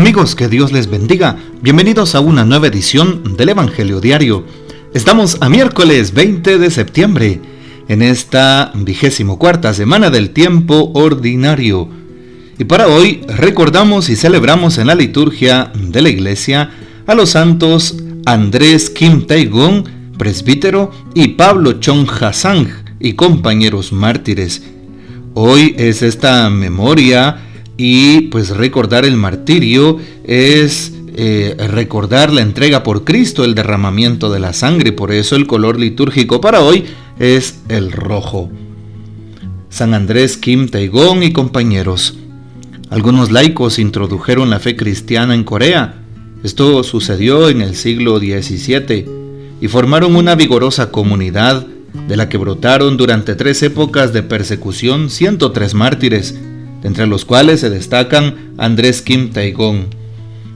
Amigos, que Dios les bendiga. Bienvenidos a una nueva edición del Evangelio Diario. Estamos a miércoles 20 de septiembre, en esta vigésimo cuarta semana del tiempo ordinario. Y para hoy recordamos y celebramos en la liturgia de la iglesia a los santos Andrés Kim Tae-gong, presbítero, y Pablo Chong Hasang y compañeros mártires. Hoy es esta memoria y pues recordar el martirio es eh, recordar la entrega por Cristo, el derramamiento de la sangre. Por eso el color litúrgico para hoy es el rojo. San Andrés Kim Taigong y compañeros. Algunos laicos introdujeron la fe cristiana en Corea. Esto sucedió en el siglo XVII y formaron una vigorosa comunidad de la que brotaron durante tres épocas de persecución 103 mártires entre los cuales se destacan Andrés Kim Taigong,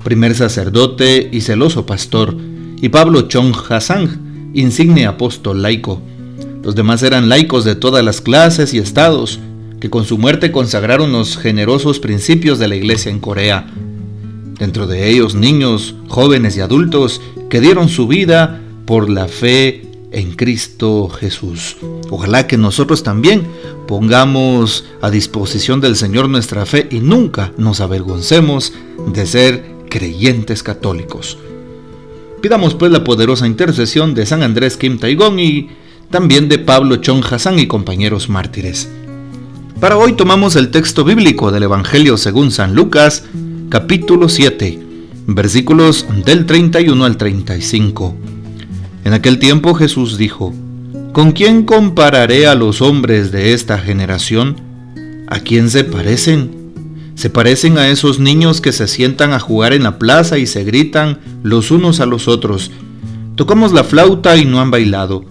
primer sacerdote y celoso pastor, y Pablo Chong Hasang, insigne apóstol laico. Los demás eran laicos de todas las clases y estados, que con su muerte consagraron los generosos principios de la iglesia en Corea. Dentro de ellos niños, jóvenes y adultos que dieron su vida por la fe en Cristo Jesús. Ojalá que nosotros también pongamos a disposición del Señor nuestra fe y nunca nos avergoncemos de ser creyentes católicos. Pidamos pues la poderosa intercesión de San Andrés Kim Taigong y también de Pablo Chong Hassan y compañeros mártires. Para hoy tomamos el texto bíblico del Evangelio según San Lucas, capítulo 7, versículos del 31 al 35. En aquel tiempo Jesús dijo, ¿Con quién compararé a los hombres de esta generación? ¿A quién se parecen? Se parecen a esos niños que se sientan a jugar en la plaza y se gritan los unos a los otros. Tocamos la flauta y no han bailado.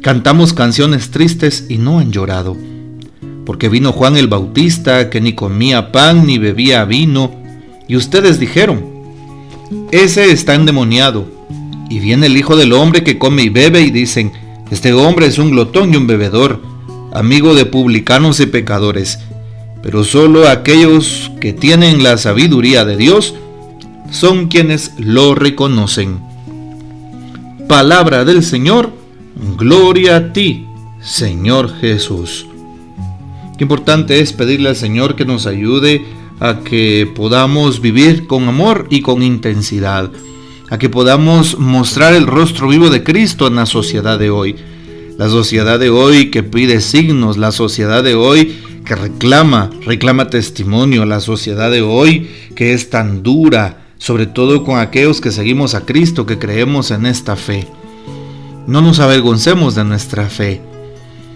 Cantamos canciones tristes y no han llorado. Porque vino Juan el Bautista que ni comía pan ni bebía vino. Y ustedes dijeron, ese está endemoniado y viene el Hijo del Hombre que come y bebe y dicen, este hombre es un glotón y un bebedor, amigo de publicanos y pecadores. Pero solo aquellos que tienen la sabiduría de Dios son quienes lo reconocen. Palabra del Señor, gloria a ti, Señor Jesús. Qué importante es pedirle al Señor que nos ayude a que podamos vivir con amor y con intensidad a que podamos mostrar el rostro vivo de Cristo en la sociedad de hoy. La sociedad de hoy que pide signos, la sociedad de hoy que reclama, reclama testimonio, la sociedad de hoy que es tan dura, sobre todo con aquellos que seguimos a Cristo, que creemos en esta fe. No nos avergoncemos de nuestra fe.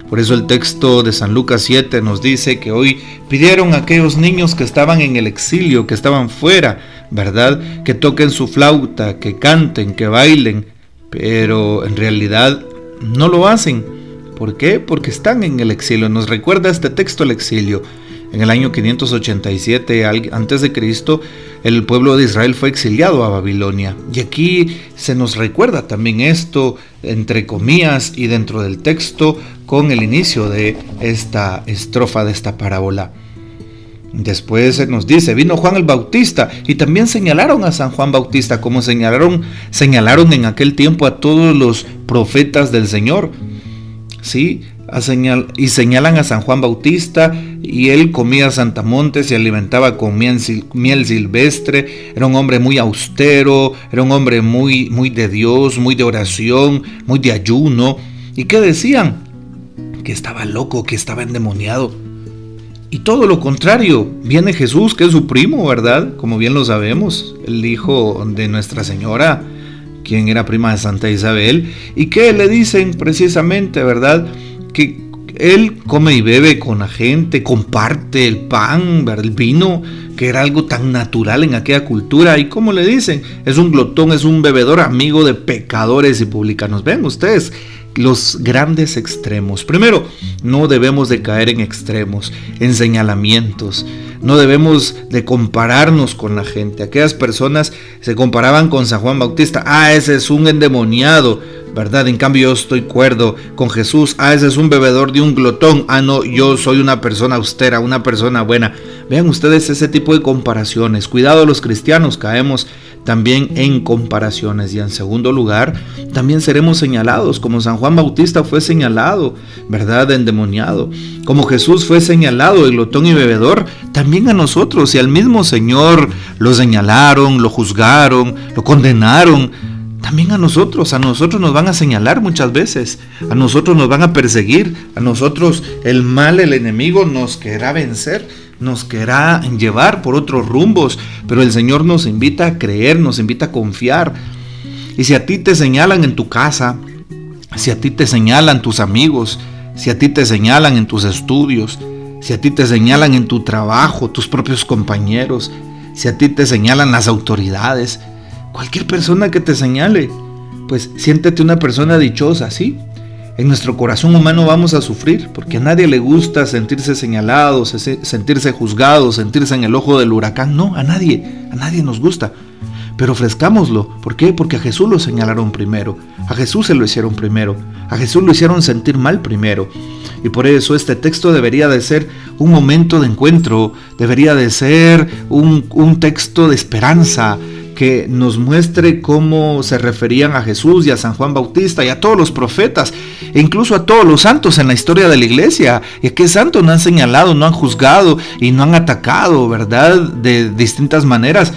Por eso el texto de San Lucas 7 nos dice que hoy pidieron a aquellos niños que estaban en el exilio, que estaban fuera, ¿verdad? Que toquen su flauta, que canten, que bailen, pero en realidad no lo hacen. ¿Por qué? Porque están en el exilio. Nos recuerda este texto el exilio. En el año 587 antes de Cristo, el pueblo de Israel fue exiliado a Babilonia. Y aquí se nos recuerda también esto, entre comillas, y dentro del texto, con el inicio de esta estrofa de esta parábola. Después se nos dice, vino Juan el Bautista y también señalaron a San Juan Bautista como señalaron, señalaron en aquel tiempo a todos los profetas del Señor. ¿Sí? señal, y señalan a San Juan Bautista y él comía Santamonte, se alimentaba con miel, miel, silvestre, era un hombre muy austero, era un hombre muy, muy de Dios, muy de oración, muy de ayuno. ¿Y qué decían? Que estaba loco, que estaba endemoniado. Y todo lo contrario, viene Jesús, que es su primo, ¿verdad? Como bien lo sabemos, el hijo de Nuestra Señora, quien era prima de Santa Isabel, y que le dicen precisamente, ¿verdad? Que él come y bebe con la gente, comparte el pan, el vino, que era algo tan natural en aquella cultura. Y como le dicen, es un glotón, es un bebedor amigo de pecadores y publicanos. Ven ustedes, los grandes extremos. Primero, no debemos de caer en extremos, en señalamientos. No debemos de compararnos con la gente. Aquellas personas se comparaban con San Juan Bautista. Ah, ese es un endemoniado, ¿verdad? En cambio yo estoy cuerdo con Jesús. Ah, ese es un bebedor de un glotón. Ah, no, yo soy una persona austera, una persona buena. Vean ustedes ese tipo de comparaciones. Cuidado los cristianos, caemos también en comparaciones. Y en segundo lugar, también seremos señalados, como San Juan Bautista fue señalado, ¿verdad? Endemoniado. Como Jesús fue señalado, el glotón y bebedor, también a nosotros. Y al mismo Señor lo señalaron, lo juzgaron, lo condenaron. También a nosotros, a nosotros nos van a señalar muchas veces, a nosotros nos van a perseguir, a nosotros el mal, el enemigo nos querrá vencer nos querrá llevar por otros rumbos, pero el Señor nos invita a creer, nos invita a confiar. Y si a ti te señalan en tu casa, si a ti te señalan tus amigos, si a ti te señalan en tus estudios, si a ti te señalan en tu trabajo, tus propios compañeros, si a ti te señalan las autoridades, cualquier persona que te señale, pues siéntete una persona dichosa, ¿sí? En nuestro corazón humano vamos a sufrir, porque a nadie le gusta sentirse señalado, sentirse juzgado, sentirse en el ojo del huracán. No, a nadie, a nadie nos gusta. Pero ofrezcámoslo. ¿Por qué? Porque a Jesús lo señalaron primero. A Jesús se lo hicieron primero. A Jesús lo hicieron sentir mal primero. Y por eso este texto debería de ser un momento de encuentro, debería de ser un, un texto de esperanza, que nos muestre cómo se referían a Jesús y a San Juan Bautista y a todos los profetas, e incluso a todos los santos en la historia de la iglesia. Y a qué santos no han señalado, no han juzgado y no han atacado, ¿verdad? De distintas maneras.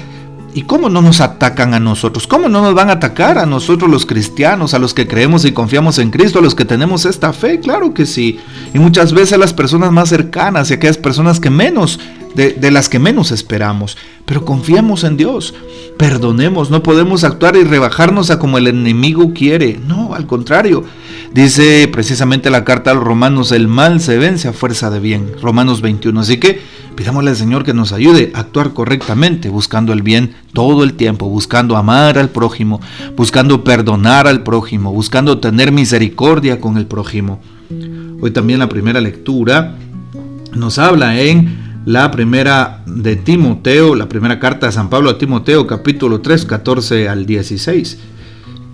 ¿Y cómo no nos atacan a nosotros? ¿Cómo no nos van a atacar a nosotros los cristianos, a los que creemos y confiamos en Cristo, a los que tenemos esta fe? Claro que sí. Y muchas veces las personas más cercanas y aquellas personas que menos, de, de las que menos esperamos. Pero confiamos en Dios. Perdonemos, no podemos actuar y rebajarnos a como el enemigo quiere. No, al contrario. Dice precisamente la carta a los romanos, el mal se vence a fuerza de bien. Romanos 21. Así que Pidámosle al Señor que nos ayude a actuar correctamente, buscando el bien todo el tiempo, buscando amar al prójimo, buscando perdonar al prójimo, buscando tener misericordia con el prójimo. Hoy también la primera lectura nos habla en la primera de Timoteo, la primera carta de San Pablo a Timoteo, capítulo 3, 14 al 16.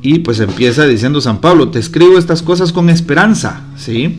Y pues empieza diciendo San Pablo, te escribo estas cosas con esperanza, ¿sí?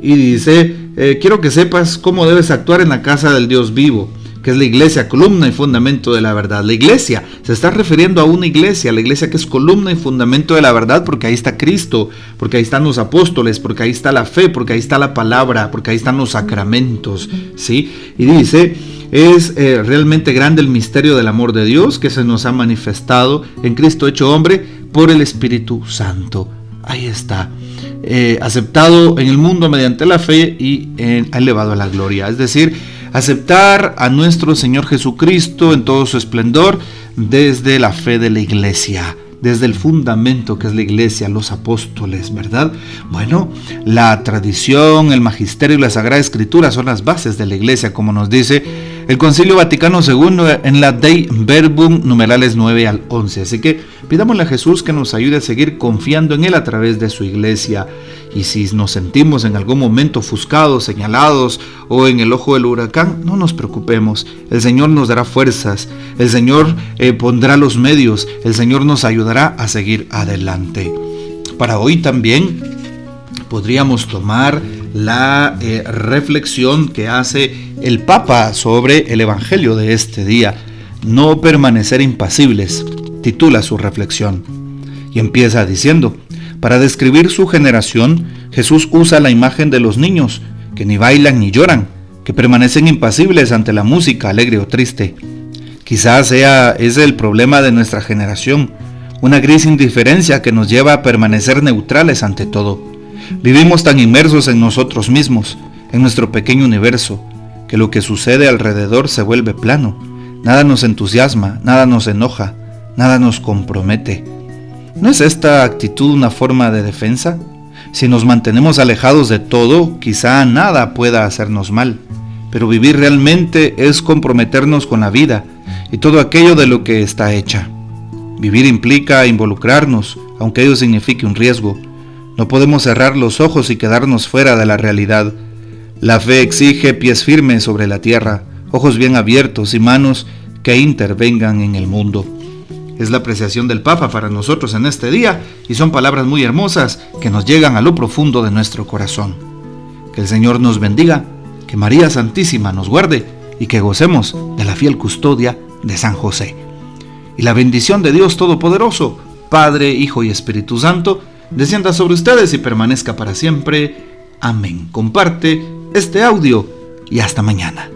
Y dice, eh, quiero que sepas cómo debes actuar en la casa del Dios vivo, que es la iglesia, columna y fundamento de la verdad. La iglesia se está refiriendo a una iglesia, la iglesia que es columna y fundamento de la verdad, porque ahí está Cristo, porque ahí están los apóstoles, porque ahí está la fe, porque ahí está la palabra, porque ahí están los sacramentos, ¿sí? Y dice, es eh, realmente grande el misterio del amor de Dios que se nos ha manifestado en Cristo hecho hombre por el Espíritu Santo. Ahí está. Eh, aceptado en el mundo mediante la fe y elevado a la gloria. Es decir, aceptar a nuestro Señor Jesucristo en todo su esplendor desde la fe de la iglesia desde el fundamento que es la iglesia, los apóstoles, ¿verdad? Bueno, la tradición, el magisterio y la Sagrada Escritura son las bases de la iglesia, como nos dice el Concilio Vaticano II en la Dei Verbum numerales 9 al 11. Así que pidámosle a Jesús que nos ayude a seguir confiando en Él a través de su iglesia. Y si nos sentimos en algún momento ofuscados, señalados o en el ojo del huracán, no nos preocupemos. El Señor nos dará fuerzas, el Señor eh, pondrá los medios, el Señor nos ayudará a seguir adelante. Para hoy también podríamos tomar la eh, reflexión que hace el Papa sobre el Evangelio de este día. No permanecer impasibles, titula su reflexión. Y empieza diciendo, para describir su generación, Jesús usa la imagen de los niños, que ni bailan ni lloran, que permanecen impasibles ante la música alegre o triste. Quizás sea ese el problema de nuestra generación, una gris indiferencia que nos lleva a permanecer neutrales ante todo. Vivimos tan inmersos en nosotros mismos, en nuestro pequeño universo, que lo que sucede alrededor se vuelve plano. Nada nos entusiasma, nada nos enoja, nada nos compromete. ¿No es esta actitud una forma de defensa? Si nos mantenemos alejados de todo, quizá nada pueda hacernos mal. Pero vivir realmente es comprometernos con la vida y todo aquello de lo que está hecha. Vivir implica involucrarnos, aunque ello signifique un riesgo. No podemos cerrar los ojos y quedarnos fuera de la realidad. La fe exige pies firmes sobre la tierra, ojos bien abiertos y manos que intervengan en el mundo. Es la apreciación del Papa para nosotros en este día y son palabras muy hermosas que nos llegan a lo profundo de nuestro corazón. Que el Señor nos bendiga, que María Santísima nos guarde y que gocemos de la fiel custodia de San José. Y la bendición de Dios Todopoderoso, Padre, Hijo y Espíritu Santo, descienda sobre ustedes y permanezca para siempre. Amén. Comparte este audio y hasta mañana.